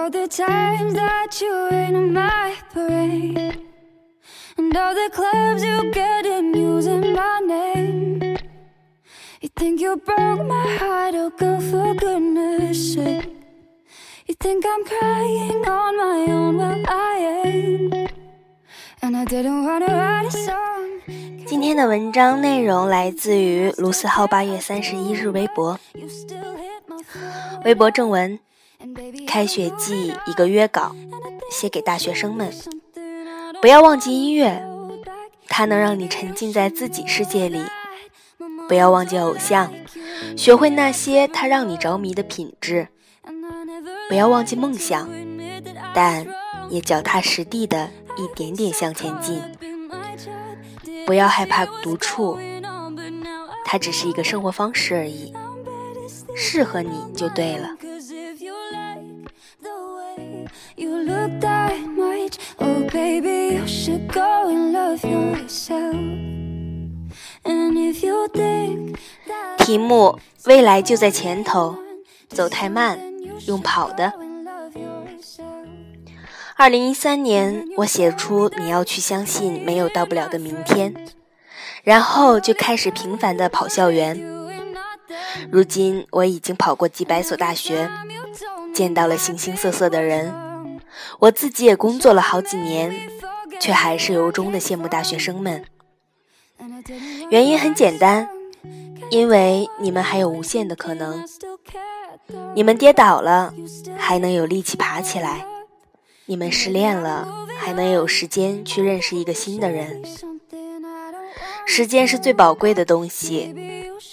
all the times that you on my parade. And all the clubs you get in using my name. You think you broke my heart, oh girl, for goodness sake. You think I'm crying on my own, well I ain't. And I didn't wanna write a song. 今天的文章内容来自于卢思浩八月三十一日微博。微博正文开学季一个约稿，写给大学生们。不要忘记音乐.它能让你沉浸在自己世界里。不要忘记偶像，学会那些它让你着迷的品质。不要忘记梦想但也脚踏实地的一点点向前进。不要害怕独处它只是一个生活方式而已.适合你就对了。You look that much, oh baby, you should go and love yourself. And if you think that 题目：未来就在前头，走太慢，用跑的。go and love yourself. 二零一三年，我写出你要去相信没有到不了的明天，然后就开始频繁的跑校园。如今我已经跑过几百所大学，见到了形形色色的人。我自己也工作了好几年，却还是由衷的羡慕大学生们。原因很简单，因为你们还有无限的可能。你们跌倒了，还能有力气爬起来；你们失恋了，还能有时间去认识一个新的人。时间是最宝贵的东西，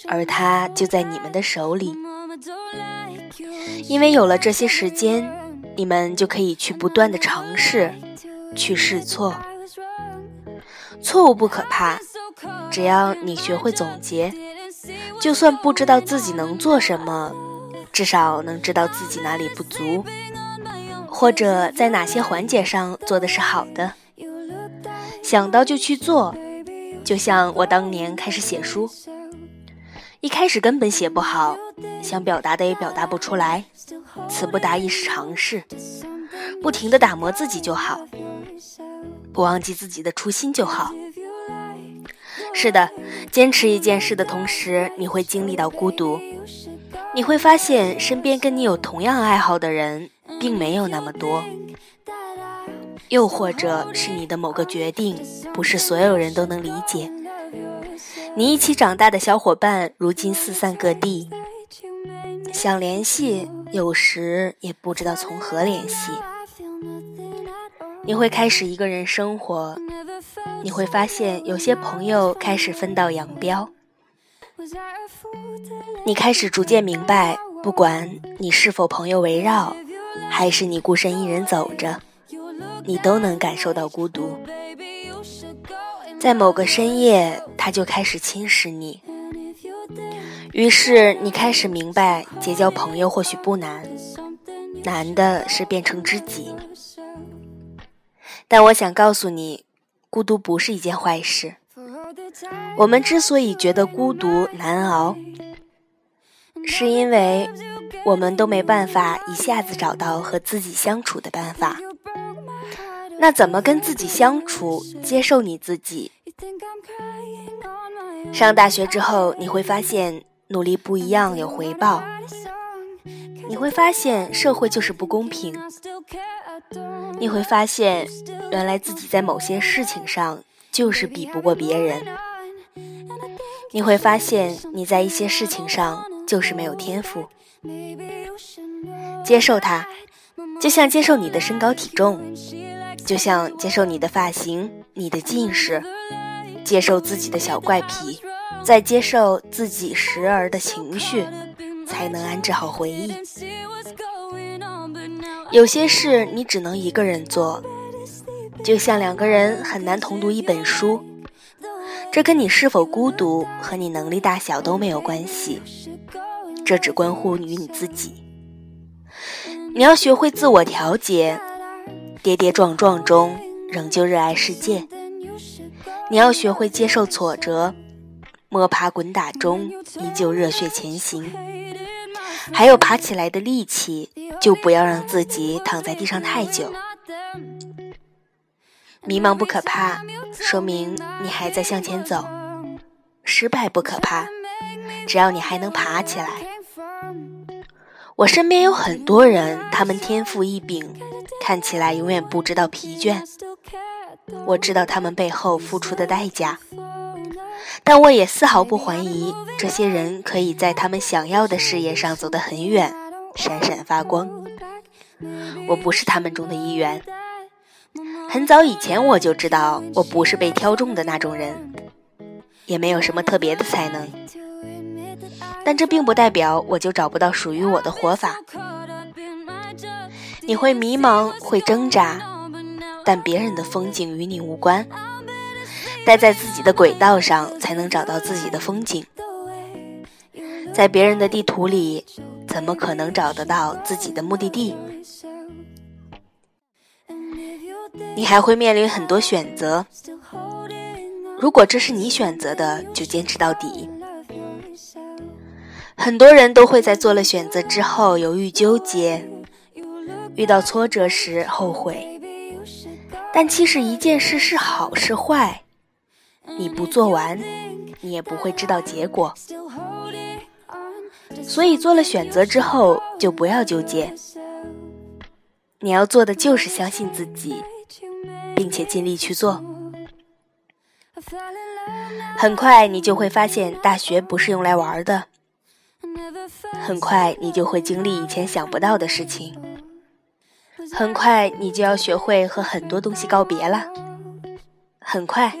而它就在你们的手里。因为有了这些时间，你们就可以去不断的尝试，去试错。错误不可怕，只要你学会总结，就算不知道自己能做什么，至少能知道自己哪里不足，或者在哪些环节上做的是好的。想到就去做，就像我当年开始写书，一开始根本写不好，想表达的也表达不出来，词不达意是常事，不停的打磨自己就好，不忘记自己的初心就好。是的，坚持一件事的同时，你会经历到孤独，你会发现身边跟你有同样爱好的人并没有那么多，又或者是你的某个决定不是所有人都能理解。你一起长大的小伙伴如今四散各地想联系，有时也不知道从何联系。你会开始一个人生活，你会发现有些朋友开始分道扬镳你开始逐渐明白，不管你是否朋友围绕，还是你孤身一人走着，你都能感受到孤独。在某个深夜，他就开始侵蚀你，于是你开始明白，结交朋友或许不难，难的是变成知己。但我想告诉你，孤独不是一件坏事。我们之所以觉得孤独难熬，是因为我们都没办法一下子找到和自己相处的办法。那怎么跟自己相处，接受你自己？上大学之后，你会发现努力不一样有回报，你会发现社会就是不公平，你会发现原来自己在某些事情上就是比不过别人，你会发现你在一些事情上就是没有天赋。接受它，就像接受你的身高体重，就像接受你的发型、你的近视，接受自己的小怪癖，再接受自己时而的情绪，才能安置好回忆。有些事你只能一个人做，就像两个人很难同读一本书，这跟你是否孤独和你能力大小都没有关系，这只关乎于你自己。你要学会自我调节，跌跌撞撞中仍旧热爱世界。你要学会接受挫折，摸爬滚打中依旧热血前行，还有爬起来的力气，就不要让自己躺在地上太久。迷茫不可怕，说明你还在向前走；失败不可怕，只要你还能爬起来。我身边有很多人，他们天赋异禀，看起来永远不知道疲倦。我知道他们背后付出的代价，但我也丝毫不怀疑这些人可以在他们想要的事业上走得很远，闪闪发光。我不是他们中的一员。很早以前我就知道我不是被挑中的那种人，也没有什么特别的才能。但这并不代表我就找不到属于我的活法。你会迷茫，会挣扎，但别人的风景与你无关。待在自己的轨道上，才能找到自己的风景。在别人的地图里，怎么可能找得到自己的目的地？你还会面临很多选择。如果这是你选择的，就坚持到底。很多人都会在做了选择之后犹豫纠结，遇到挫折时后悔。但其实一件事是好是坏，你不做完，你也不会知道结果。所以做了选择之后就不要纠结。你要做的就是相信自己，并且尽力去做。很快你就会发现，大学不是用来玩的。很快，你就会经历以前想不到的事情。很快，你就要学会和很多东西告别了。很快，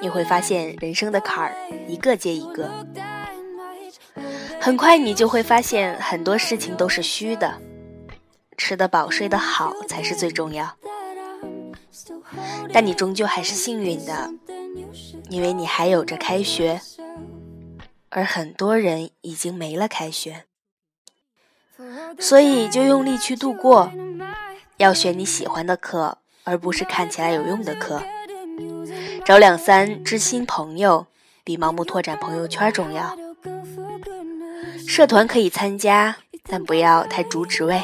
你会发现人生的坎儿一个接一个。很快，你就会发现很多事情都是虚的，吃得饱、睡得好才是最重要。但你终究还是幸运的，因为你还有着开学。而很多人已经没了开学，所以就用力去度过。要选你喜欢的课，而不是看起来有用的课。找两三知心朋友，比盲目拓展朋友圈重要。社团可以参加，但不要太主职位。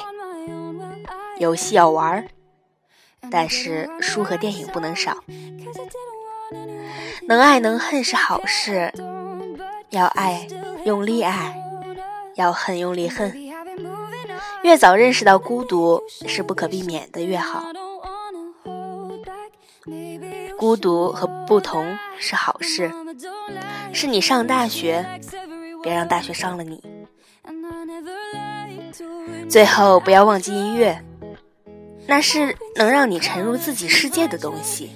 游戏要玩，但是书和电影不能少。能爱能恨是好事。要爱，用力爱；要恨，用力恨。越早认识到孤独是不可避免的，越好。孤独和不同是好事，是你上大学，别让大学伤了你。最后，不要忘记音乐，那是能让你沉入自己世界的东西。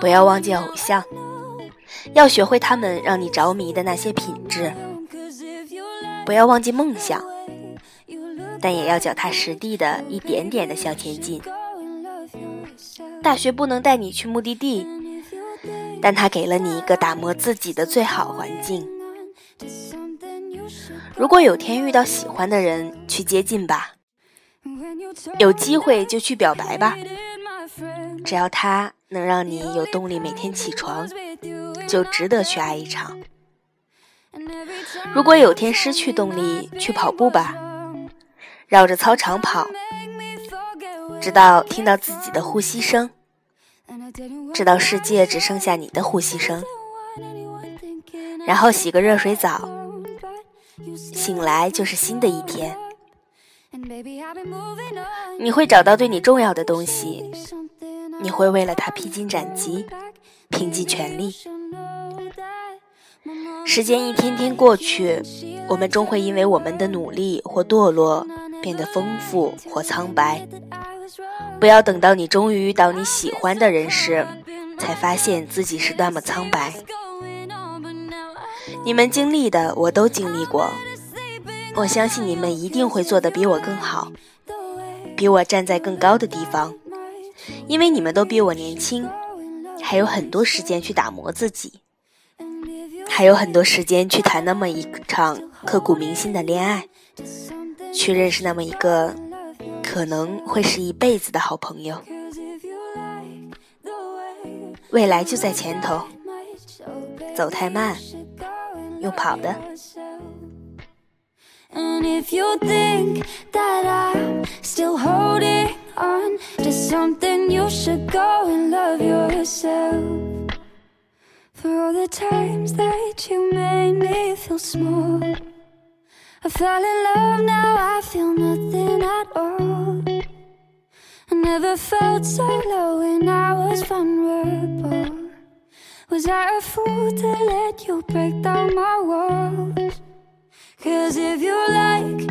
不要忘记偶像。要学会他们让你着迷的那些品质，不要忘记梦想，但也要脚踏实地的一点点的向前进。大学不能带你去目的地，但它给了你一个打磨自己的最好环境。如果有天遇到喜欢的人，去接近吧；有机会就去表白吧。只要他能让你有动力每天起床。就值得去爱一场。如果有天失去动力，去跑步吧，绕着操场跑，直到听到自己的呼吸声，直到世界只剩下你的呼吸声，然后洗个热水澡，醒来就是新的一天。你会找到对你重要的东西，你会为了它披荆斩棘，拼尽全力。时间一天天过去，我们终会因为我们的努力或堕落变得丰富或苍白。不要等到你终于遇到你喜欢的人时，才发现自己是那么苍白。你们经历的我都经历过，我相信你们一定会做得比我更好，比我站在更高的地方，因为你们都比我年轻，还有很多时间去打磨自己。还有很多时间去谈那么一场刻骨铭心的恋爱，去认识那么一个可能会是一辈子的好朋友。未来就在前头，走太慢，用跑的。And if you think that I'm still holding on to something, you should go and love yourself. For all the times that you made me feel small. I fell in love, now I feel nothing at all. I never felt so low when I was vulnerable. Was I a fool to let you break down my walls? Cause if you like